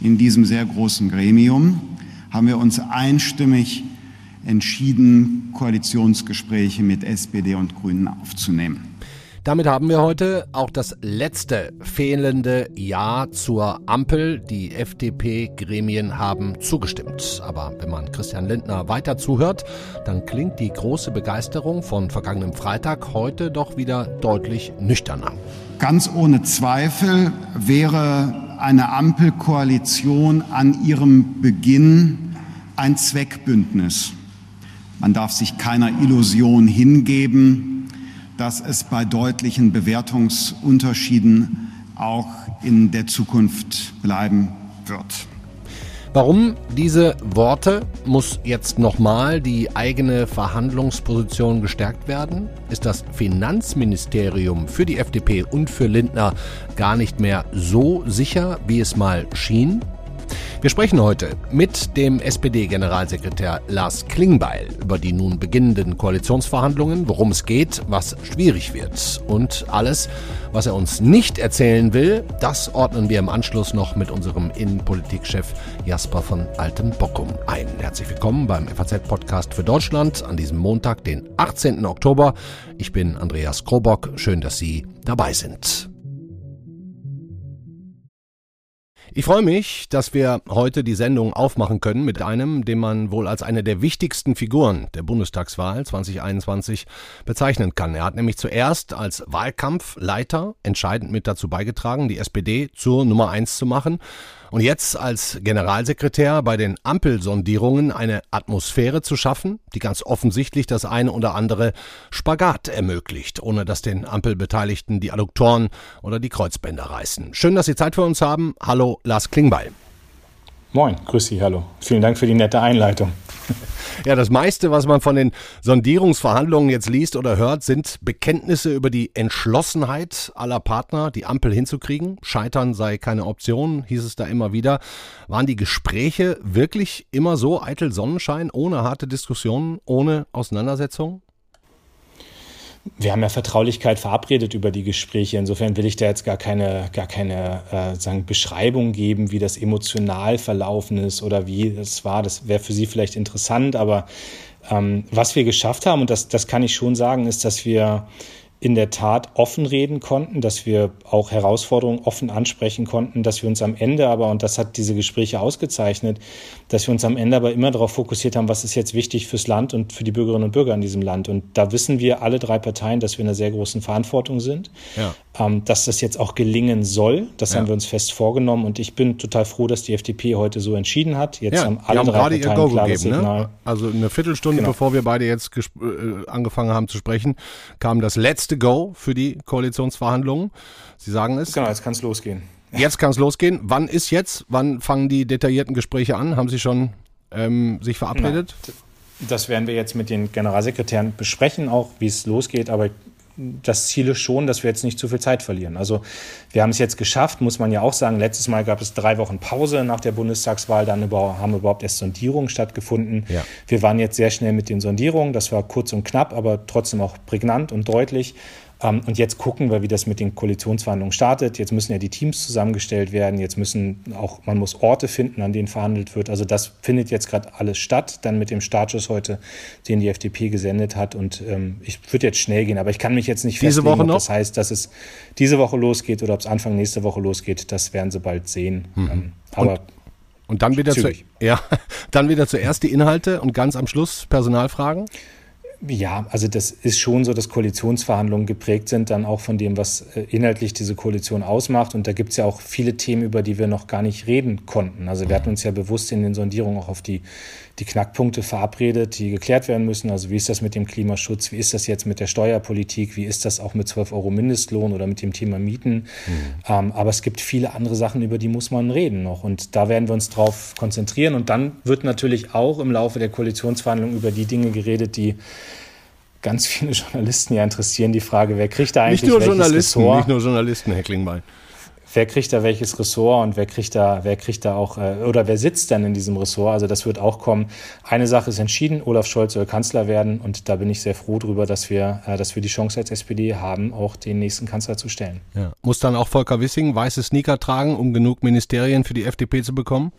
In diesem sehr großen Gremium haben wir uns einstimmig entschieden, Koalitionsgespräche mit SPD und Grünen aufzunehmen. Damit haben wir heute auch das letzte fehlende Ja zur Ampel. Die FDP-Gremien haben zugestimmt. Aber wenn man Christian Lindner weiter zuhört, dann klingt die große Begeisterung von vergangenem Freitag heute doch wieder deutlich nüchterner. Ganz ohne Zweifel wäre eine Ampelkoalition an ihrem Beginn ein Zweckbündnis. Man darf sich keiner Illusion hingeben, dass es bei deutlichen Bewertungsunterschieden auch in der Zukunft bleiben wird. Warum diese Worte? Muss jetzt nochmal die eigene Verhandlungsposition gestärkt werden? Ist das Finanzministerium für die FDP und für Lindner gar nicht mehr so sicher, wie es mal schien? Wir sprechen heute mit dem SPD-Generalsekretär Lars Klingbeil über die nun beginnenden Koalitionsverhandlungen, worum es geht, was schwierig wird. Und alles, was er uns nicht erzählen will, das ordnen wir im Anschluss noch mit unserem Innenpolitikchef Jasper von Altenbockum ein. Herzlich willkommen beim FAZ-Podcast für Deutschland an diesem Montag, den 18. Oktober. Ich bin Andreas Krobock. Schön, dass Sie dabei sind. Ich freue mich, dass wir heute die Sendung aufmachen können mit einem, den man wohl als eine der wichtigsten Figuren der Bundestagswahl 2021 bezeichnen kann. Er hat nämlich zuerst als Wahlkampfleiter entscheidend mit dazu beigetragen, die SPD zur Nummer eins zu machen und jetzt als Generalsekretär bei den Ampelsondierungen eine Atmosphäre zu schaffen, die ganz offensichtlich das eine oder andere Spagat ermöglicht, ohne dass den Ampelbeteiligten die Adduktoren oder die Kreuzbänder reißen. Schön, dass Sie Zeit für uns haben. Hallo, Lars Klingbeil. Moin, grüß Sie, hallo. Vielen Dank für die nette Einleitung. Ja, das meiste, was man von den Sondierungsverhandlungen jetzt liest oder hört, sind Bekenntnisse über die Entschlossenheit aller Partner, die Ampel hinzukriegen. Scheitern sei keine Option, hieß es da immer wieder. Waren die Gespräche wirklich immer so eitel Sonnenschein, ohne harte Diskussionen, ohne Auseinandersetzungen? Wir haben ja Vertraulichkeit verabredet über die Gespräche. Insofern will ich da jetzt gar keine, gar keine äh, sagen, Beschreibung geben, wie das emotional verlaufen ist oder wie das war. Das wäre für Sie vielleicht interessant. Aber ähm, was wir geschafft haben, und das, das kann ich schon sagen, ist, dass wir in der Tat offen reden konnten, dass wir auch Herausforderungen offen ansprechen konnten, dass wir uns am Ende aber, und das hat diese Gespräche ausgezeichnet, dass wir uns am Ende aber immer darauf fokussiert haben, was ist jetzt wichtig fürs Land und für die Bürgerinnen und Bürger in diesem Land. Und da wissen wir alle drei Parteien, dass wir in einer sehr großen Verantwortung sind, ja. ähm, dass das jetzt auch gelingen soll. Das ja. haben wir uns fest vorgenommen und ich bin total froh, dass die FDP heute so entschieden hat. Jetzt ja, haben alle haben drei Parteien ihr Go gegeben, ne? Signal. Ne? Also eine Viertelstunde, genau. bevor wir beide jetzt äh, angefangen haben zu sprechen, kam das letzte letzte Go für die Koalitionsverhandlungen. Sie sagen es. Genau, jetzt kann es losgehen. Jetzt kann es losgehen. Wann ist jetzt? Wann fangen die detaillierten Gespräche an? Haben Sie schon ähm, sich verabredet? Ja, das werden wir jetzt mit den Generalsekretären besprechen, auch wie es losgeht. Aber das Ziel ist schon, dass wir jetzt nicht zu viel Zeit verlieren. Also wir haben es jetzt geschafft, muss man ja auch sagen. Letztes Mal gab es drei Wochen Pause nach der Bundestagswahl, dann haben überhaupt erst Sondierungen stattgefunden. Ja. Wir waren jetzt sehr schnell mit den Sondierungen. Das war kurz und knapp, aber trotzdem auch prägnant und deutlich. Ähm, und jetzt gucken wir, wie das mit den Koalitionsverhandlungen startet. Jetzt müssen ja die Teams zusammengestellt werden. Jetzt müssen auch, man muss Orte finden, an denen verhandelt wird. Also das findet jetzt gerade alles statt. Dann mit dem Startschuss heute, den die FDP gesendet hat. Und ähm, ich würde jetzt schnell gehen, aber ich kann mich jetzt nicht diese festlegen, Woche noch? ob das heißt, dass es diese Woche losgeht oder ob es Anfang nächste Woche losgeht. Das werden Sie bald sehen. Mhm. Ähm, aber und, und dann wieder, zu, ja, dann wieder zuerst die Inhalte und ganz am Schluss Personalfragen. Ja, also das ist schon so, dass Koalitionsverhandlungen geprägt sind dann auch von dem, was äh, inhaltlich diese Koalition ausmacht. Und da gibt es ja auch viele Themen, über die wir noch gar nicht reden konnten. Also wir hatten uns ja bewusst in den Sondierungen auch auf die die Knackpunkte verabredet, die geklärt werden müssen. Also wie ist das mit dem Klimaschutz? Wie ist das jetzt mit der Steuerpolitik? Wie ist das auch mit 12 Euro Mindestlohn oder mit dem Thema Mieten? Mhm. Ähm, aber es gibt viele andere Sachen, über die muss man reden noch. Und da werden wir uns drauf konzentrieren. Und dann wird natürlich auch im Laufe der Koalitionsverhandlungen über die Dinge geredet, die ganz viele Journalisten ja interessieren. Die Frage, wer kriegt da eigentlich nicht nur Journalisten, Ressort? Nicht nur Journalisten, Herr Klingbeil wer kriegt da welches Ressort und wer kriegt da, wer kriegt da auch, äh, oder wer sitzt dann in diesem Ressort? Also das wird auch kommen. Eine Sache ist entschieden, Olaf Scholz soll Kanzler werden und da bin ich sehr froh drüber, dass wir, äh, dass wir die Chance als SPD haben, auch den nächsten Kanzler zu stellen. Ja. Muss dann auch Volker Wissing weiße Sneaker tragen, um genug Ministerien für die FDP zu bekommen?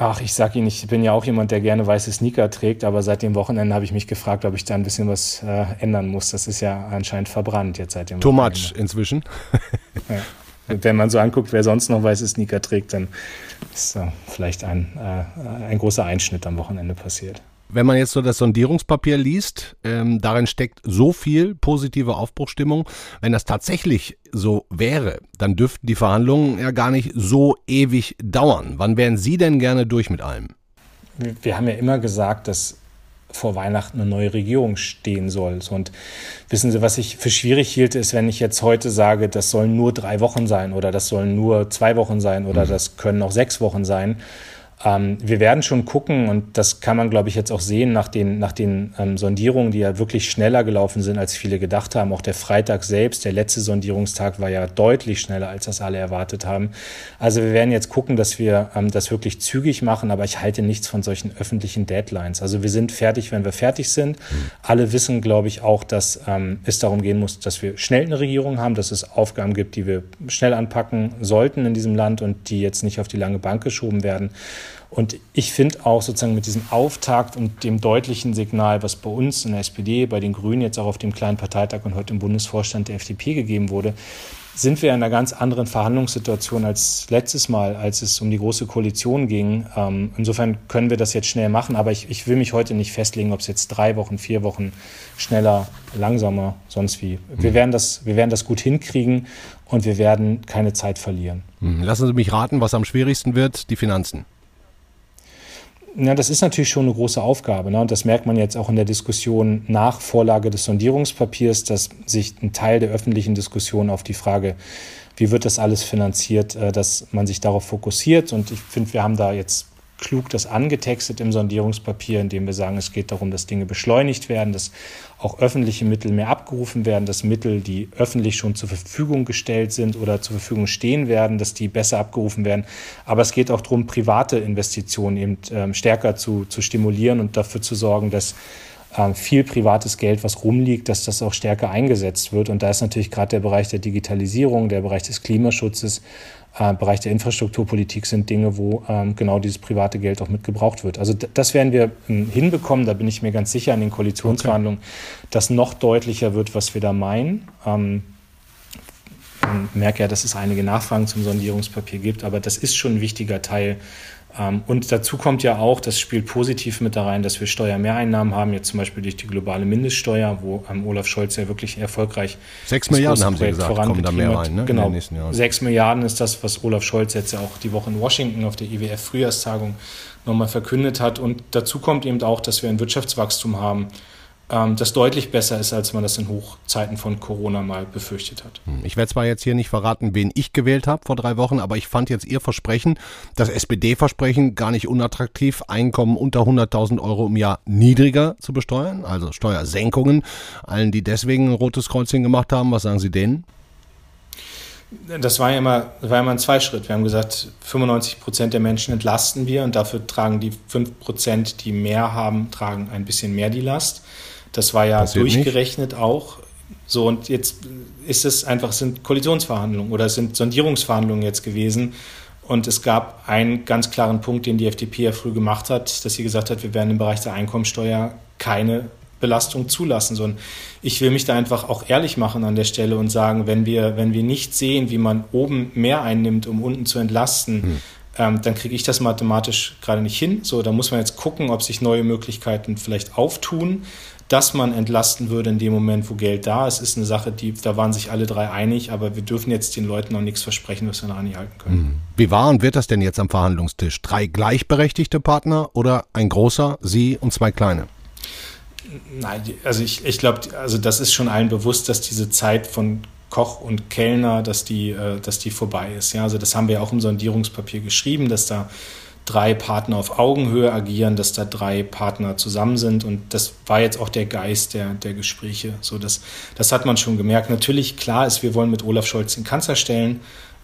Ach, ich sag Ihnen, ich bin ja auch jemand, der gerne weiße Sneaker trägt, aber seit dem Wochenende habe ich mich gefragt, ob ich da ein bisschen was äh, ändern muss. Das ist ja anscheinend verbrannt jetzt seit dem Too Wochenende. much inzwischen. ja. Wenn man so anguckt, wer sonst noch weiße Sneaker trägt, dann ist äh, vielleicht ein, äh, ein großer Einschnitt am Wochenende passiert. Wenn man jetzt so das Sondierungspapier liest, ähm, darin steckt so viel positive Aufbruchstimmung. Wenn das tatsächlich so wäre, dann dürften die Verhandlungen ja gar nicht so ewig dauern. Wann wären Sie denn gerne durch mit allem? Wir haben ja immer gesagt, dass vor Weihnachten eine neue Regierung stehen soll. Und wissen Sie, was ich für schwierig hielt, ist, wenn ich jetzt heute sage, das sollen nur drei Wochen sein oder das sollen nur zwei Wochen sein oder mhm. das können auch sechs Wochen sein. Ähm, wir werden schon gucken, und das kann man, glaube ich, jetzt auch sehen nach den, nach den ähm, Sondierungen, die ja wirklich schneller gelaufen sind, als viele gedacht haben. Auch der Freitag selbst, der letzte Sondierungstag, war ja deutlich schneller, als das alle erwartet haben. Also wir werden jetzt gucken, dass wir ähm, das wirklich zügig machen, aber ich halte nichts von solchen öffentlichen Deadlines. Also wir sind fertig, wenn wir fertig sind. Alle wissen, glaube ich, auch, dass ähm, es darum gehen muss, dass wir schnell eine Regierung haben, dass es Aufgaben gibt, die wir schnell anpacken sollten in diesem Land und die jetzt nicht auf die lange Bank geschoben werden. Und ich finde auch sozusagen mit diesem Auftakt und dem deutlichen Signal, was bei uns in der SPD, bei den Grünen jetzt auch auf dem kleinen Parteitag und heute im Bundesvorstand der FDP gegeben wurde, sind wir in einer ganz anderen Verhandlungssituation als letztes Mal, als es um die große Koalition ging. Ähm, insofern können wir das jetzt schnell machen, aber ich, ich will mich heute nicht festlegen, ob es jetzt drei Wochen, vier Wochen schneller, langsamer, sonst wie. Wir, mhm. werden das, wir werden das gut hinkriegen und wir werden keine Zeit verlieren. Mhm. Lassen Sie mich raten, was am schwierigsten wird, die Finanzen. Ja, das ist natürlich schon eine große Aufgabe. Ne? Und das merkt man jetzt auch in der Diskussion nach Vorlage des Sondierungspapiers, dass sich ein Teil der öffentlichen Diskussion auf die Frage, wie wird das alles finanziert, äh, dass man sich darauf fokussiert. Und ich finde, wir haben da jetzt klug das angetextet im Sondierungspapier, indem wir sagen, es geht darum, dass Dinge beschleunigt werden, dass auch öffentliche Mittel mehr abgerufen werden, dass Mittel, die öffentlich schon zur Verfügung gestellt sind oder zur Verfügung stehen werden, dass die besser abgerufen werden. Aber es geht auch darum, private Investitionen eben ähm, stärker zu, zu stimulieren und dafür zu sorgen, dass viel privates Geld, was rumliegt, dass das auch stärker eingesetzt wird. Und da ist natürlich gerade der Bereich der Digitalisierung, der Bereich des Klimaschutzes äh, Bereich der Infrastrukturpolitik sind Dinge, wo ähm, genau dieses private Geld auch mitgebraucht wird. Also das werden wir ähm, hinbekommen, da bin ich mir ganz sicher in den Koalitionsverhandlungen, okay. dass noch deutlicher wird, was wir da meinen. Ähm, ich merke ja, dass es einige Nachfragen zum Sondierungspapier gibt, aber das ist schon ein wichtiger Teil ähm, und dazu kommt ja auch, das spielt positiv mit da rein, dass wir Steuermehreinnahmen haben, jetzt zum Beispiel durch die globale Mindeststeuer, wo ähm, Olaf Scholz ja wirklich erfolgreich. Sechs Milliarden haben Sie gesagt, kommen da mehr rein, ne? Genau. Sechs Milliarden ist das, was Olaf Scholz jetzt ja auch die Woche in Washington auf der IWF-Frühjahrstagung nochmal verkündet hat. Und dazu kommt eben auch, dass wir ein Wirtschaftswachstum haben, ähm, das deutlich besser ist, als man das in Hochzeiten von Corona mal befürchtet hat. Hm, ich werde zwar jetzt hier nicht verraten, wen ich gewählt habe vor drei Wochen, aber ich fand jetzt Ihr Versprechen, das SPD-Versprechen, gar nicht unattraktiv, Einkommen unter 100.000 Euro im Jahr niedriger zu besteuern, also Steuersenkungen. Allen, die deswegen ein rotes Kreuzchen gemacht haben, was sagen Sie denen? Das war ja immer, war immer ein Zweischritt. Wir haben gesagt, 95 Prozent der Menschen entlasten wir und dafür tragen die 5 Prozent, die mehr haben, tragen ein bisschen mehr die Last. Das war ja Passiert durchgerechnet nicht. auch. So, und jetzt ist es einfach, sind Koalitionsverhandlungen oder es sind Sondierungsverhandlungen jetzt gewesen. Und es gab einen ganz klaren Punkt, den die FDP ja früh gemacht hat, dass sie gesagt hat, wir werden im Bereich der Einkommensteuer keine Belastung zulassen, sondern ich will mich da einfach auch ehrlich machen an der Stelle und sagen, wenn wir, wenn wir nicht sehen, wie man oben mehr einnimmt, um unten zu entlasten, hm. ähm, dann kriege ich das mathematisch gerade nicht hin. So, da muss man jetzt gucken, ob sich neue Möglichkeiten vielleicht auftun dass man entlasten würde in dem Moment, wo Geld da ist, ist eine Sache, die, da waren sich alle drei einig, aber wir dürfen jetzt den Leuten noch nichts versprechen, was wir noch nicht halten können. Hm. Wie war und wird das denn jetzt am Verhandlungstisch? Drei gleichberechtigte Partner oder ein großer, Sie und zwei kleine? Nein, also ich, ich glaube, also das ist schon allen bewusst, dass diese Zeit von Koch und Kellner, dass die, äh, dass die vorbei ist. Ja, also das haben wir ja auch im Sondierungspapier geschrieben, dass da drei Partner auf Augenhöhe agieren, dass da drei Partner zusammen sind. Und das war jetzt auch der Geist der, der Gespräche. So, das, das hat man schon gemerkt. Natürlich, klar ist, wir wollen mit Olaf Scholz den Kanzler stellen.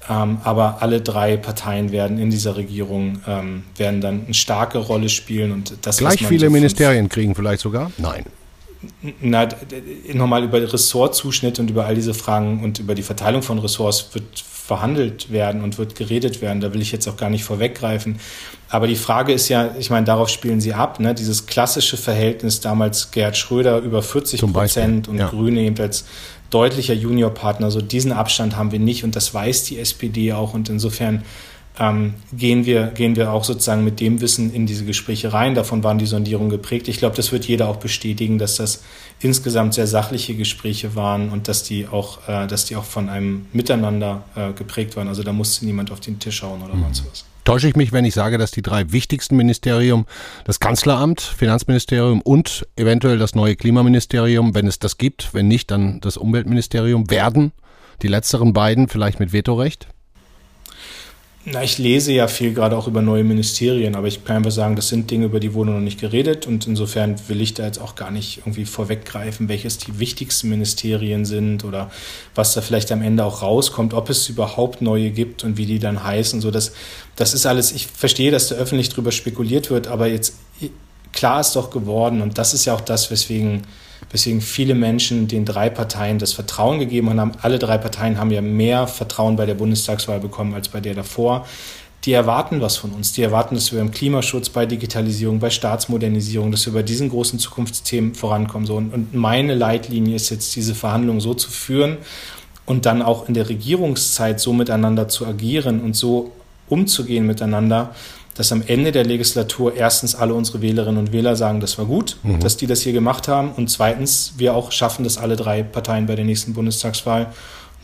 Ähm, aber alle drei Parteien werden in dieser Regierung ähm, werden dann eine starke Rolle spielen und das gleich viele so Ministerien kriegen vielleicht sogar. Nein. Na, nochmal über Ressortzuschnitt und über all diese Fragen und über die Verteilung von Ressorts wird verhandelt werden und wird geredet werden. Da will ich jetzt auch gar nicht vorweggreifen. Aber die Frage ist ja, ich meine, darauf spielen Sie ab, ne? dieses klassische Verhältnis damals Gerhard Schröder über 40 Prozent und ja. Grüne eben als deutlicher Juniorpartner. So diesen Abstand haben wir nicht und das weiß die SPD auch und insofern ähm, gehen, wir, gehen wir auch sozusagen mit dem Wissen in diese Gespräche rein. Davon waren die Sondierungen geprägt. Ich glaube, das wird jeder auch bestätigen, dass das insgesamt sehr sachliche Gespräche waren und dass die auch, äh, dass die auch von einem Miteinander äh, geprägt waren. Also da musste niemand auf den Tisch schauen oder mhm. sonst was. Täusche ich mich, wenn ich sage, dass die drei wichtigsten Ministerien, das Kanzleramt, Finanzministerium und eventuell das neue Klimaministerium, wenn es das gibt, wenn nicht, dann das Umweltministerium, werden? Die letzteren beiden vielleicht mit Vetorecht? Na, ich lese ja viel gerade auch über neue Ministerien, aber ich kann einfach sagen, das sind Dinge, über die wurde noch nicht geredet und insofern will ich da jetzt auch gar nicht irgendwie vorweggreifen, welches die wichtigsten Ministerien sind oder was da vielleicht am Ende auch rauskommt, ob es überhaupt neue gibt und wie die dann heißen. So, das, das ist alles, ich verstehe, dass da öffentlich drüber spekuliert wird, aber jetzt klar ist doch geworden und das ist ja auch das, weswegen weswegen viele Menschen den drei Parteien das Vertrauen gegeben haben. Alle drei Parteien haben ja mehr Vertrauen bei der Bundestagswahl bekommen als bei der davor. Die erwarten was von uns. Die erwarten, dass wir im Klimaschutz, bei Digitalisierung, bei Staatsmodernisierung, dass wir bei diesen großen Zukunftsthemen vorankommen. Und meine Leitlinie ist jetzt, diese Verhandlungen so zu führen und dann auch in der Regierungszeit so miteinander zu agieren und so umzugehen miteinander, dass am Ende der Legislatur erstens alle unsere Wählerinnen und Wähler sagen, das war gut, mhm. dass die das hier gemacht haben und zweitens wir auch schaffen, dass alle drei Parteien bei der nächsten Bundestagswahl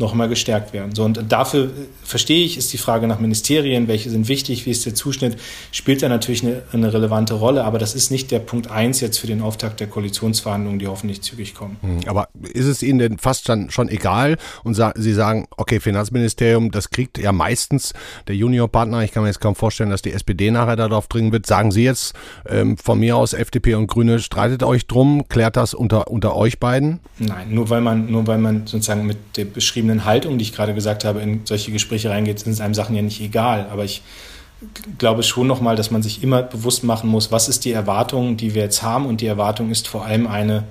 nochmal gestärkt werden. So, und dafür äh, verstehe ich, ist die Frage nach Ministerien, welche sind wichtig, wie ist der Zuschnitt, spielt da natürlich eine, eine relevante Rolle, aber das ist nicht der Punkt eins jetzt für den Auftakt der Koalitionsverhandlungen, die hoffentlich zügig kommen. Hm, aber ist es Ihnen denn fast dann schon egal und sa Sie sagen, okay, Finanzministerium, das kriegt ja meistens der Juniorpartner, ich kann mir jetzt kaum vorstellen, dass die SPD nachher darauf dringen wird, sagen Sie jetzt ähm, von mir aus FDP und Grüne, streitet euch drum, klärt das unter, unter euch beiden? Nein, nur weil man, nur weil man sozusagen mit der beschriebenen eigenen Haltung, die ich gerade gesagt habe, in solche Gespräche reingeht, sind es einem Sachen ja nicht egal. Aber ich glaube schon nochmal, dass man sich immer bewusst machen muss, was ist die Erwartung, die wir jetzt haben. Und die Erwartung ist vor allem eine,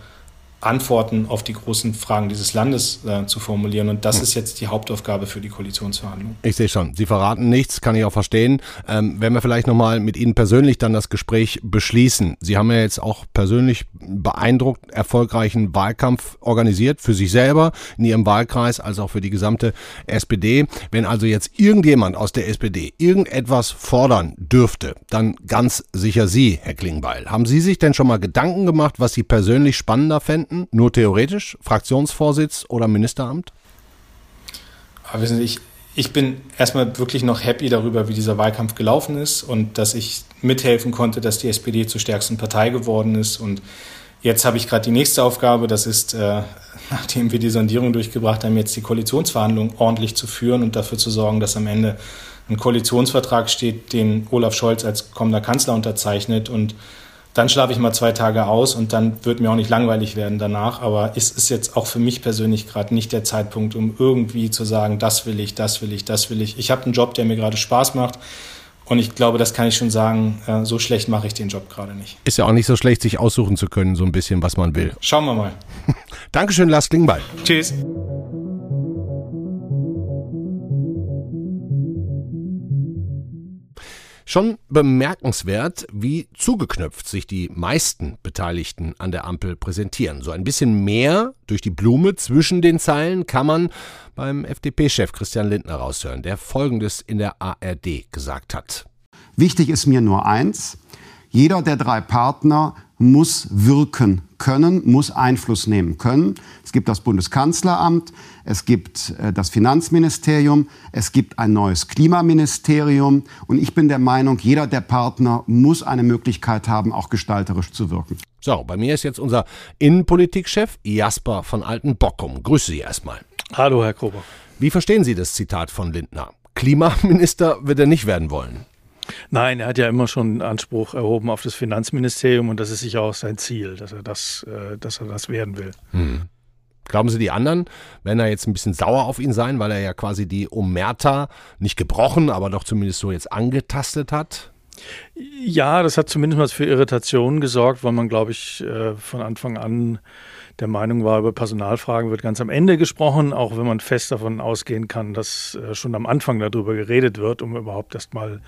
Antworten auf die großen Fragen dieses Landes äh, zu formulieren. Und das hm. ist jetzt die Hauptaufgabe für die Koalitionsverhandlungen. Ich sehe schon. Sie verraten nichts, kann ich auch verstehen. Ähm, wenn wir vielleicht nochmal mit Ihnen persönlich dann das Gespräch beschließen. Sie haben ja jetzt auch persönlich beeindruckt erfolgreichen Wahlkampf organisiert für sich selber in Ihrem Wahlkreis als auch für die gesamte SPD. Wenn also jetzt irgendjemand aus der SPD irgendetwas fordern dürfte, dann ganz sicher Sie, Herr Klingbeil. Haben Sie sich denn schon mal Gedanken gemacht, was Sie persönlich spannender fänden? Präsidenten, nur theoretisch, Fraktionsvorsitz oder Ministeramt? Aber wissen Sie, ich, ich bin erstmal wirklich noch happy darüber, wie dieser Wahlkampf gelaufen ist und dass ich mithelfen konnte, dass die SPD zur stärksten Partei geworden ist. Und jetzt habe ich gerade die nächste Aufgabe, das ist, äh, nachdem wir die Sondierung durchgebracht haben, jetzt die Koalitionsverhandlungen ordentlich zu führen und dafür zu sorgen, dass am Ende ein Koalitionsvertrag steht, den Olaf Scholz als kommender Kanzler unterzeichnet und dann schlafe ich mal zwei Tage aus und dann wird mir auch nicht langweilig werden danach. Aber es ist jetzt auch für mich persönlich gerade nicht der Zeitpunkt, um irgendwie zu sagen, das will ich, das will ich, das will ich. Ich habe einen Job, der mir gerade Spaß macht. Und ich glaube, das kann ich schon sagen, äh, so schlecht mache ich den Job gerade nicht. Ist ja auch nicht so schlecht, sich aussuchen zu können, so ein bisschen, was man will. Schauen wir mal. Dankeschön, Lars Klingbeil. Tschüss. Schon bemerkenswert, wie zugeknöpft sich die meisten Beteiligten an der Ampel präsentieren. So ein bisschen mehr durch die Blume zwischen den Zeilen kann man beim FDP-Chef Christian Lindner raushören, der Folgendes in der ARD gesagt hat. Wichtig ist mir nur eins. Jeder der drei Partner muss wirken können, muss Einfluss nehmen können. Es gibt das Bundeskanzleramt, es gibt äh, das Finanzministerium, es gibt ein neues Klimaministerium und ich bin der Meinung, jeder der Partner muss eine Möglichkeit haben, auch gestalterisch zu wirken. So, bei mir ist jetzt unser Innenpolitikchef Jasper von Altenbockum. Grüße Sie erstmal. Hallo, Herr Kober. Wie verstehen Sie das Zitat von Lindner? Klimaminister wird er nicht werden wollen. Nein, er hat ja immer schon Anspruch erhoben auf das Finanzministerium und das ist sicher auch sein Ziel, dass er das, äh, dass er das werden will. Hm. Glauben Sie, die anderen werden da jetzt ein bisschen sauer auf ihn sein, weil er ja quasi die Omerta nicht gebrochen, aber doch zumindest so jetzt angetastet hat? Ja, das hat zumindest mal für Irritationen gesorgt, weil man, glaube ich, äh, von Anfang an der Meinung war, über Personalfragen wird ganz am Ende gesprochen, auch wenn man fest davon ausgehen kann, dass äh, schon am Anfang darüber geredet wird, um überhaupt erst mal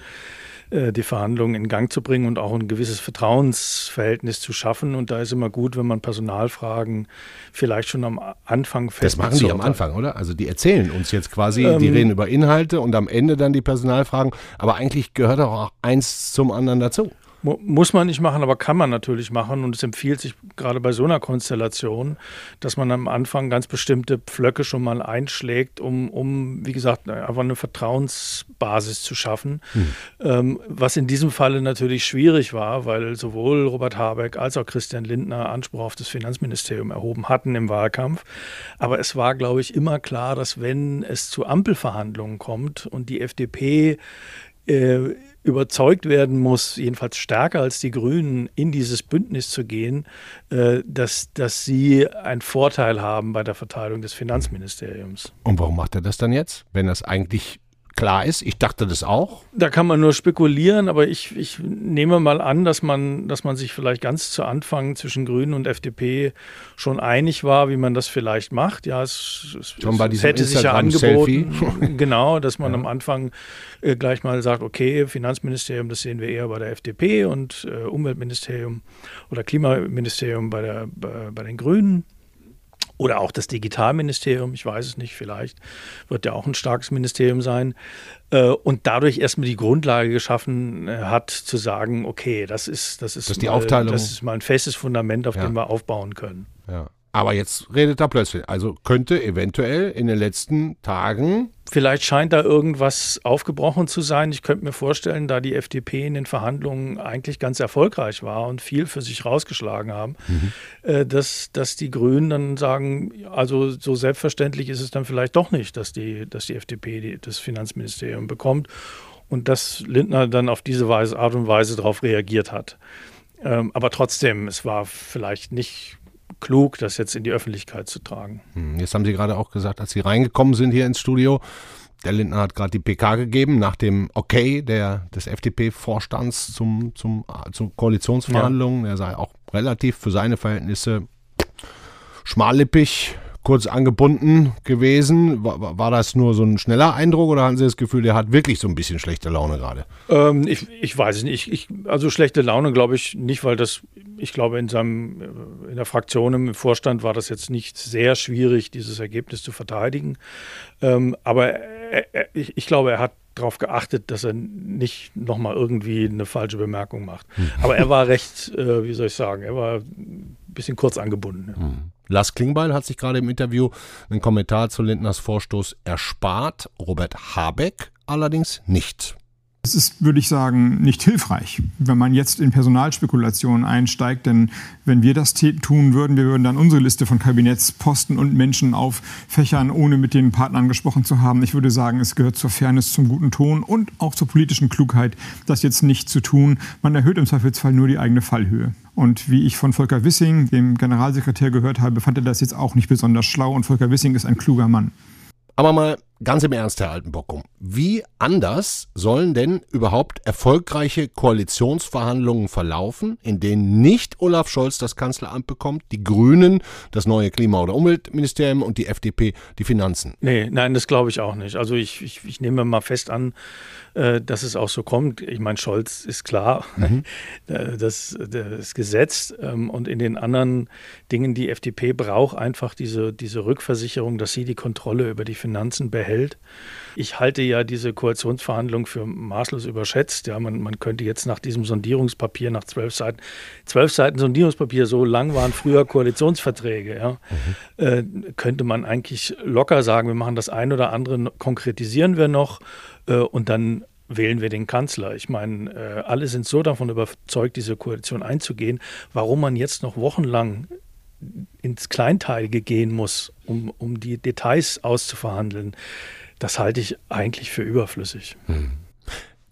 die Verhandlungen in Gang zu bringen und auch ein gewisses Vertrauensverhältnis zu schaffen. Und da ist immer gut, wenn man Personalfragen vielleicht schon am Anfang fest. Das machen die am Anfang, oder? Also die erzählen uns jetzt quasi, ähm, die reden über Inhalte und am Ende dann die Personalfragen. Aber eigentlich gehört auch eins zum anderen dazu. Muss man nicht machen, aber kann man natürlich machen. Und es empfiehlt sich gerade bei so einer Konstellation, dass man am Anfang ganz bestimmte Pflöcke schon mal einschlägt, um, um wie gesagt, einfach eine Vertrauensbasis zu schaffen. Hm. Ähm, was in diesem Falle natürlich schwierig war, weil sowohl Robert Habeck als auch Christian Lindner Anspruch auf das Finanzministerium erhoben hatten im Wahlkampf. Aber es war, glaube ich, immer klar, dass wenn es zu Ampelverhandlungen kommt und die FDP äh, überzeugt werden muss, jedenfalls stärker als die Grünen, in dieses Bündnis zu gehen, äh, dass, dass sie einen Vorteil haben bei der Verteilung des Finanzministeriums. Und warum macht er das dann jetzt, wenn das eigentlich klar ist. Ich dachte das auch. Da kann man nur spekulieren, aber ich, ich nehme mal an, dass man, dass man sich vielleicht ganz zu Anfang zwischen Grünen und FDP schon einig war, wie man das vielleicht macht. Ja, es, es, schon bei es hätte sich ja angeboten, genau, dass man ja. am Anfang äh, gleich mal sagt, okay, Finanzministerium, das sehen wir eher bei der FDP und äh, Umweltministerium oder Klimaministerium bei, der, bei, bei den Grünen. Oder auch das Digitalministerium, ich weiß es nicht, vielleicht wird ja auch ein starkes Ministerium sein. Äh, und dadurch erstmal die Grundlage geschaffen äh, hat, zu sagen, okay, das ist, das ist, das ist die mal, Aufteilung. das ist mal ein festes Fundament, auf ja. dem wir aufbauen können. Ja. Aber jetzt redet er plötzlich. Also könnte eventuell in den letzten Tagen. Vielleicht scheint da irgendwas aufgebrochen zu sein. Ich könnte mir vorstellen, da die FDP in den Verhandlungen eigentlich ganz erfolgreich war und viel für sich rausgeschlagen haben, mhm. äh, dass, dass die Grünen dann sagen, also so selbstverständlich ist es dann vielleicht doch nicht, dass die, dass die FDP das Finanzministerium bekommt und dass Lindner dann auf diese Weise, Art und Weise darauf reagiert hat. Ähm, aber trotzdem, es war vielleicht nicht klug, das jetzt in die Öffentlichkeit zu tragen. Hm, jetzt haben Sie gerade auch gesagt, als Sie reingekommen sind hier ins Studio, der Lindner hat gerade die PK gegeben nach dem Okay der, des FDP-Vorstands zum, zum, zu Koalitionsverhandlungen. Ja. Er sei auch relativ für seine Verhältnisse schmallippig kurz angebunden gewesen. War, war, das nur so ein schneller Eindruck oder haben Sie das Gefühl, der hat wirklich so ein bisschen schlechte Laune gerade? Ähm, ich, ich weiß es nicht. Ich, also schlechte Laune glaube ich nicht, weil das, ich glaube, in seinem, in der Fraktion im Vorstand war das jetzt nicht sehr schwierig, dieses Ergebnis zu verteidigen. Ähm, aber er, er, ich, ich glaube, er hat darauf geachtet, dass er nicht nochmal irgendwie eine falsche Bemerkung macht. Hm. Aber er war recht, äh, wie soll ich sagen, er war ein bisschen kurz angebunden. Ja. Lars Klingbeil hat sich gerade im Interview einen Kommentar zu Lindners Vorstoß erspart, Robert Habeck allerdings nicht. Es ist, würde ich sagen, nicht hilfreich, wenn man jetzt in Personalspekulationen einsteigt. Denn wenn wir das tun würden, wir würden dann unsere Liste von Kabinettsposten und Menschen auffächern, ohne mit den Partnern gesprochen zu haben. Ich würde sagen, es gehört zur Fairness, zum guten Ton und auch zur politischen Klugheit, das jetzt nicht zu tun. Man erhöht im Zweifelsfall nur die eigene Fallhöhe. Und wie ich von Volker Wissing, dem Generalsekretär, gehört habe, fand er das jetzt auch nicht besonders schlau. Und Volker Wissing ist ein kluger Mann. Aber mal ganz im Ernst, Herr Altenbockum. Wie anders sollen denn überhaupt erfolgreiche Koalitionsverhandlungen verlaufen, in denen nicht Olaf Scholz das Kanzleramt bekommt, die Grünen das neue Klima- oder Umweltministerium und die FDP die Finanzen? Nee, nein, das glaube ich auch nicht. Also ich, ich, ich nehme mal fest an, dass es auch so kommt. Ich meine, Scholz ist klar, mhm. das, das ist gesetzt. Ähm, und in den anderen Dingen, die FDP braucht einfach diese, diese Rückversicherung, dass sie die Kontrolle über die Finanzen behält. Ich halte ja diese Koalitionsverhandlungen für maßlos überschätzt. Ja, man, man könnte jetzt nach diesem Sondierungspapier, nach zwölf Seiten, zwölf Seiten Sondierungspapier, so lang waren früher Koalitionsverträge, ja, mhm. äh, könnte man eigentlich locker sagen, wir machen das ein oder andere, konkretisieren wir noch äh, und dann wählen wir den Kanzler. Ich meine, äh, alle sind so davon überzeugt, diese Koalition einzugehen. Warum man jetzt noch wochenlang ins Kleinteilige gehen muss, um, um die Details auszuverhandeln, das halte ich eigentlich für überflüssig. Hm.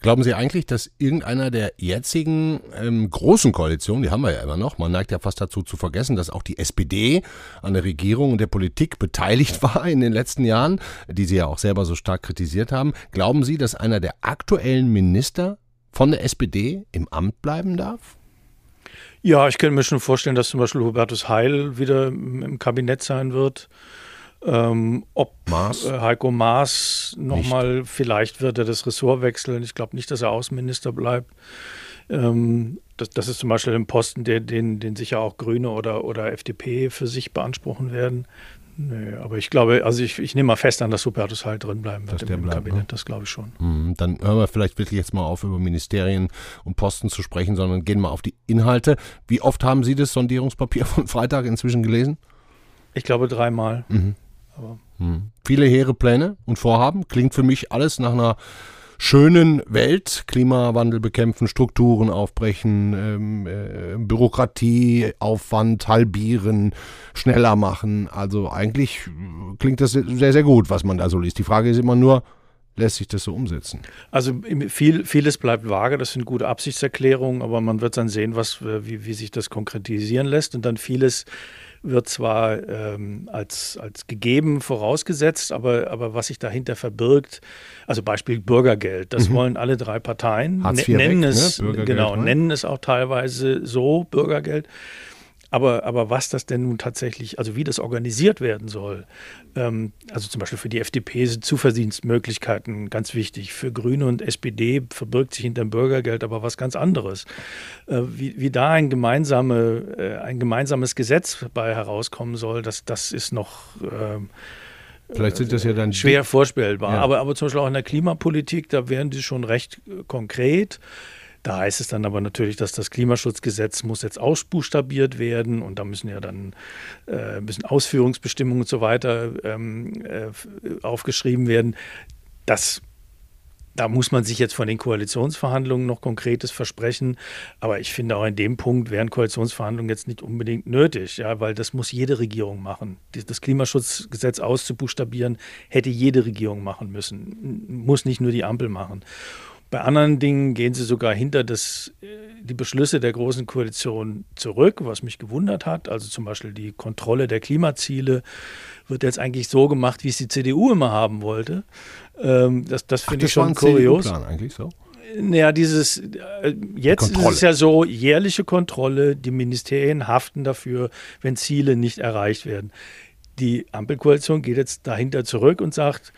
Glauben Sie eigentlich, dass irgendeiner der jetzigen ähm, großen Koalitionen, die haben wir ja immer noch, man neigt ja fast dazu zu vergessen, dass auch die SPD an der Regierung und der Politik beteiligt war in den letzten Jahren, die Sie ja auch selber so stark kritisiert haben. Glauben Sie, dass einer der aktuellen Minister von der SPD im Amt bleiben darf? Ja, ich könnte mir schon vorstellen, dass zum Beispiel Hubertus Heil wieder im Kabinett sein wird. Ähm, ob Maas? Äh, Heiko Maas nochmal, vielleicht wird er das Ressort wechseln. Ich glaube nicht, dass er Außenminister bleibt. Ähm, das, das, ist zum Beispiel ein Posten, der, den, den sicher auch Grüne oder, oder FDP für sich beanspruchen werden. Nee, aber ich glaube, also ich, ich nehme mal fest an, dass Hubertus halt drin bleiben wird im, im bleibt, Kabinett, ne? das glaube ich schon. Mhm, dann hören wir vielleicht wirklich jetzt mal auf, über Ministerien und Posten zu sprechen, sondern gehen mal auf die Inhalte. Wie oft haben Sie das Sondierungspapier von Freitag inzwischen gelesen? Ich glaube dreimal. Mhm. Hm. Viele hehre Pläne und Vorhaben. Klingt für mich alles nach einer schönen Welt. Klimawandel bekämpfen, Strukturen aufbrechen, ähm, äh, Bürokratie, Aufwand halbieren, schneller machen. Also eigentlich klingt das sehr, sehr gut, was man da so liest. Die Frage ist immer nur, lässt sich das so umsetzen? Also viel, vieles bleibt vage, das sind gute Absichtserklärungen, aber man wird dann sehen, was, wie, wie sich das konkretisieren lässt und dann vieles wird zwar ähm, als, als gegeben vorausgesetzt, aber, aber was sich dahinter verbirgt, also Beispiel Bürgergeld, das mhm. wollen alle drei Parteien, IV nennen weg, es, ne? genau, ne? nennen es auch teilweise so Bürgergeld. Aber, aber was das denn nun tatsächlich, also wie das organisiert werden soll, ähm, also zum Beispiel für die FDP sind Zuverdienstmöglichkeiten ganz wichtig. Für Grüne und SPD verbirgt sich hinter dem Bürgergeld aber was ganz anderes. Äh, wie, wie da ein, gemeinsame, äh, ein gemeinsames Gesetz bei herauskommen soll, das, das ist noch. Äh, Vielleicht sind das ja dann schwer vorstellbar. Ja. Aber, aber zum Beispiel auch in der Klimapolitik, da wären die schon recht äh, konkret. Da heißt es dann aber natürlich, dass das Klimaschutzgesetz muss jetzt ausbuchstabiert werden und da müssen ja dann äh, müssen Ausführungsbestimmungen und so weiter ähm, äh, aufgeschrieben werden. Das da muss man sich jetzt von den Koalitionsverhandlungen noch Konkretes versprechen. Aber ich finde auch in dem Punkt wären Koalitionsverhandlungen jetzt nicht unbedingt nötig, ja, weil das muss jede Regierung machen. Das Klimaschutzgesetz auszubuchstabieren hätte jede Regierung machen müssen. Muss nicht nur die Ampel machen. Bei anderen Dingen gehen sie sogar hinter das, äh, die Beschlüsse der Großen Koalition zurück, was mich gewundert hat. Also zum Beispiel die Kontrolle der Klimaziele wird jetzt eigentlich so gemacht, wie es die CDU immer haben wollte. Ähm, das das finde ich schon kurios. CDU-Plan eigentlich so? Naja, dieses, äh, jetzt ist es ja so, jährliche Kontrolle, die Ministerien haften dafür, wenn Ziele nicht erreicht werden. Die Ampelkoalition geht jetzt dahinter zurück und sagt,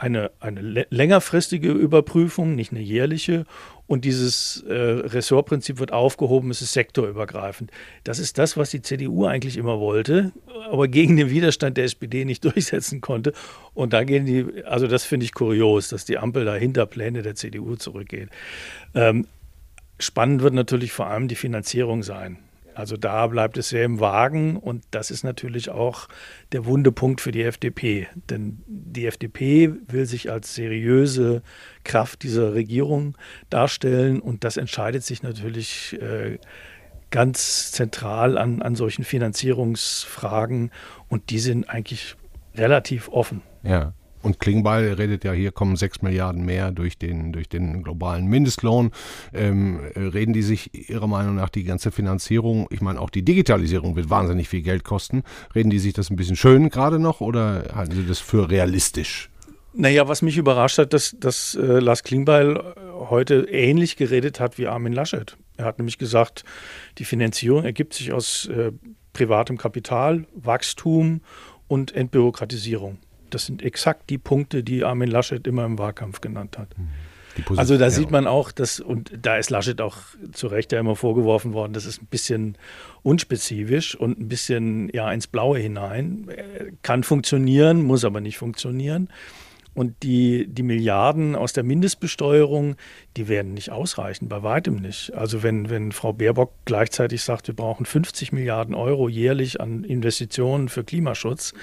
eine, eine längerfristige Überprüfung, nicht eine jährliche. Und dieses äh, Ressortprinzip wird aufgehoben, es ist sektorübergreifend. Das ist das, was die CDU eigentlich immer wollte, aber gegen den Widerstand der SPD nicht durchsetzen konnte. Und da gehen die, also das finde ich kurios, dass die Ampel da hinter Pläne der CDU zurückgeht. Ähm, spannend wird natürlich vor allem die Finanzierung sein. Also da bleibt es sehr im Wagen und das ist natürlich auch der wunde Punkt für die FDP. Denn die FDP will sich als seriöse Kraft dieser Regierung darstellen und das entscheidet sich natürlich äh, ganz zentral an, an solchen Finanzierungsfragen und die sind eigentlich relativ offen. Ja. Und Klingbeil redet ja, hier kommen sechs Milliarden mehr durch den, durch den globalen Mindestlohn. Ähm, reden die sich Ihrer Meinung nach die ganze Finanzierung, ich meine auch die Digitalisierung wird wahnsinnig viel Geld kosten. Reden die sich das ein bisschen schön gerade noch oder halten Sie das für realistisch? Naja, was mich überrascht hat, dass, dass äh, Lars Klingbeil heute ähnlich geredet hat wie Armin Laschet. Er hat nämlich gesagt, die Finanzierung ergibt sich aus äh, privatem Kapital, Wachstum und Entbürokratisierung. Das sind exakt die Punkte, die Armin Laschet immer im Wahlkampf genannt hat. Also da sieht man auch, dass, und da ist Laschet auch zu Recht ja immer vorgeworfen worden, das ist ein bisschen unspezifisch und ein bisschen ja ins Blaue hinein. Kann funktionieren, muss aber nicht funktionieren. Und die, die Milliarden aus der Mindestbesteuerung, die werden nicht ausreichen, bei weitem nicht. Also wenn, wenn Frau Baerbock gleichzeitig sagt, wir brauchen 50 Milliarden Euro jährlich an Investitionen für Klimaschutz,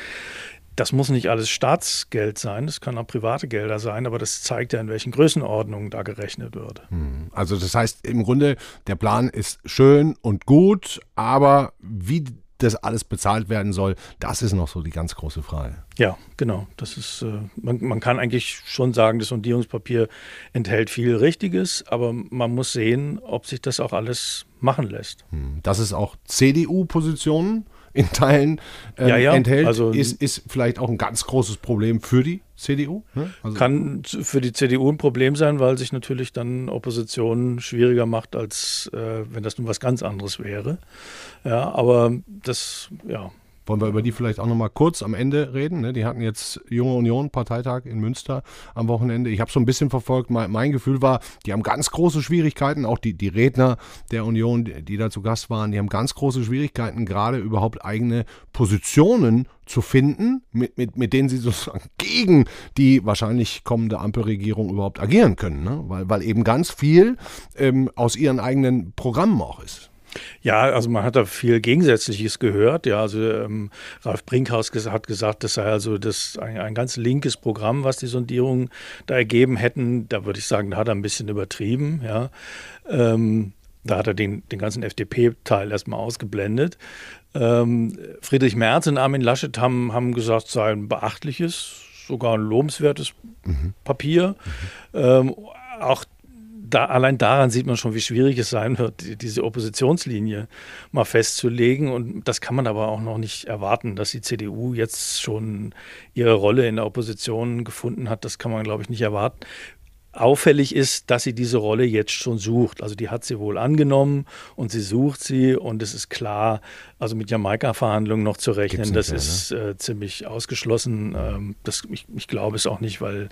das muss nicht alles Staatsgeld sein, das kann auch private Gelder sein, aber das zeigt ja, in welchen Größenordnungen da gerechnet wird. Hm. Also das heißt im Grunde, der Plan ist schön und gut, aber wie das alles bezahlt werden soll, das ist noch so die ganz große Frage. Ja, genau. Das ist, äh, man, man kann eigentlich schon sagen, das Sondierungspapier enthält viel Richtiges, aber man muss sehen, ob sich das auch alles machen lässt. Hm, das ist auch CDU-Positionen in Teilen ähm, ja, ja. enthält, also, ist, ist vielleicht auch ein ganz großes Problem für die CDU. Ne? Also kann für die CDU ein Problem sein, weil sich natürlich dann Opposition schwieriger macht, als äh, wenn das nun was ganz anderes wäre. Ja, aber das, ja, wollen wir über die vielleicht auch noch mal kurz am Ende reden? Ne? Die hatten jetzt Junge Union Parteitag in Münster am Wochenende. Ich habe so ein bisschen verfolgt. Mein, mein, Gefühl war, die haben ganz große Schwierigkeiten. Auch die, die Redner der Union, die, die da zu Gast waren, die haben ganz große Schwierigkeiten, gerade überhaupt eigene Positionen zu finden, mit, mit, mit denen sie sozusagen gegen die wahrscheinlich kommende Ampelregierung überhaupt agieren können. Ne? Weil, weil eben ganz viel ähm, aus ihren eigenen Programmen auch ist. Ja, also man hat da viel Gegensätzliches gehört. Ja, also ähm, Ralf Brinkhaus hat gesagt, das sei also das ein, ein, ganz linkes Programm, was die Sondierungen da ergeben hätten. Da würde ich sagen, da hat er ein bisschen übertrieben. Ja, ähm, da hat er den, den ganzen FDP-Teil erstmal ausgeblendet. Ähm, Friedrich Merz und Armin Laschet haben, haben gesagt, es sei ein beachtliches, sogar ein lobenswertes mhm. Papier. Mhm. Ähm, auch da, allein daran sieht man schon, wie schwierig es sein wird, diese Oppositionslinie mal festzulegen. Und das kann man aber auch noch nicht erwarten, dass die CDU jetzt schon ihre Rolle in der Opposition gefunden hat. Das kann man, glaube ich, nicht erwarten. Auffällig ist, dass sie diese Rolle jetzt schon sucht. Also die hat sie wohl angenommen und sie sucht sie und es ist klar, also mit Jamaika-Verhandlungen noch zu rechnen, das mehr, ist ne? äh, ziemlich ausgeschlossen. Ähm, das, ich, ich glaube es auch nicht, weil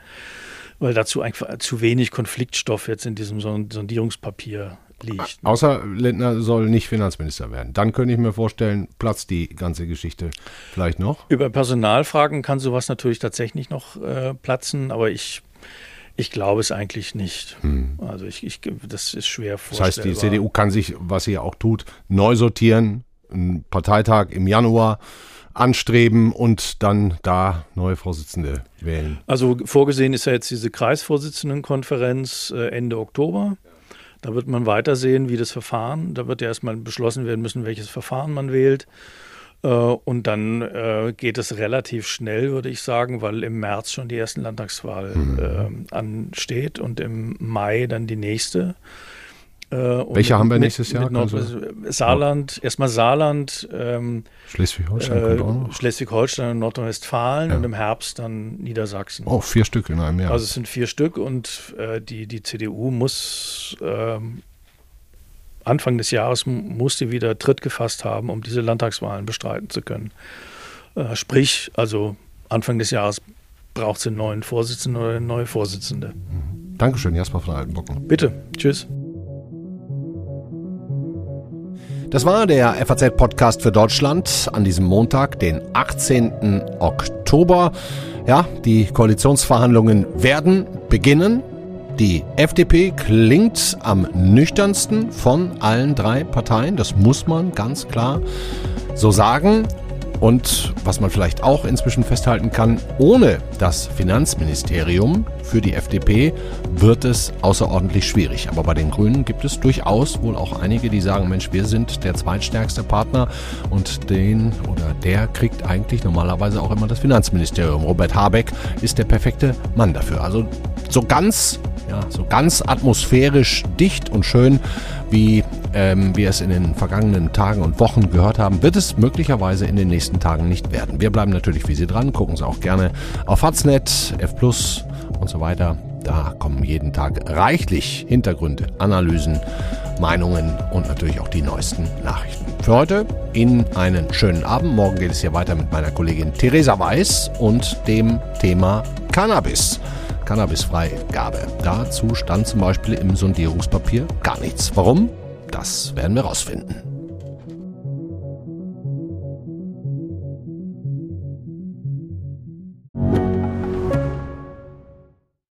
weil dazu einfach zu wenig Konfliktstoff jetzt in diesem Sondierungspapier liegt. Außer Lindner soll nicht Finanzminister werden. Dann könnte ich mir vorstellen, platzt die ganze Geschichte vielleicht noch. Über Personalfragen kann sowas natürlich tatsächlich noch äh, platzen, aber ich ich glaube es eigentlich nicht. Hm. Also ich, ich, das ist schwer vorstellbar. Das heißt, die CDU kann sich, was sie ja auch tut, neu sortieren. Ein Parteitag im Januar anstreben und dann da neue Vorsitzende wählen? Also vorgesehen ist ja jetzt diese Kreisvorsitzendenkonferenz äh, Ende Oktober. Da wird man weitersehen, wie das Verfahren, da wird ja erstmal beschlossen werden müssen, welches Verfahren man wählt. Äh, und dann äh, geht es relativ schnell, würde ich sagen, weil im März schon die erste Landtagswahl mhm. ansteht und im Mai dann die nächste. Äh, Welche haben wir nächstes Jahr? Nord Saarland, erstmal Saarland, ähm, Schleswig-Holstein, äh, Schleswig-Holstein und Nordrhein-Westfalen ja. und im Herbst dann Niedersachsen. Oh, vier Stück in einem Jahr. Also es sind vier Stück und äh, die, die CDU muss ähm, Anfang des Jahres muss sie wieder Tritt gefasst haben, um diese Landtagswahlen bestreiten zu können. Äh, sprich, also Anfang des Jahres braucht sie einen neuen Vorsitzenden oder eine neue Vorsitzende. Dankeschön, Jasper von Altenbocken. Bitte, tschüss. Das war der FAZ-Podcast für Deutschland an diesem Montag, den 18. Oktober. Ja, die Koalitionsverhandlungen werden beginnen. Die FDP klingt am nüchternsten von allen drei Parteien. Das muss man ganz klar so sagen. Und was man vielleicht auch inzwischen festhalten kann, ohne das Finanzministerium für die FDP wird es außerordentlich schwierig. Aber bei den Grünen gibt es durchaus wohl auch einige, die sagen, Mensch, wir sind der zweitstärkste Partner und den oder der kriegt eigentlich normalerweise auch immer das Finanzministerium. Robert Habeck ist der perfekte Mann dafür. Also so ganz, ja, so ganz atmosphärisch dicht und schön wie ähm, wir es in den vergangenen Tagen und Wochen gehört haben, wird es möglicherweise in den nächsten Tagen nicht werden. Wir bleiben natürlich wie Sie dran, gucken Sie auch gerne auf Faznet, F und so weiter. Da kommen jeden Tag reichlich Hintergründe, Analysen, Meinungen und natürlich auch die neuesten Nachrichten. Für heute Ihnen einen schönen Abend. Morgen geht es hier weiter mit meiner Kollegin Theresa Weiß und dem Thema Cannabis. Cannabisfreigabe. Dazu stand zum Beispiel im Sondierungspapier gar nichts. Warum? Das werden wir rausfinden.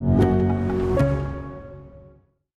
thank you.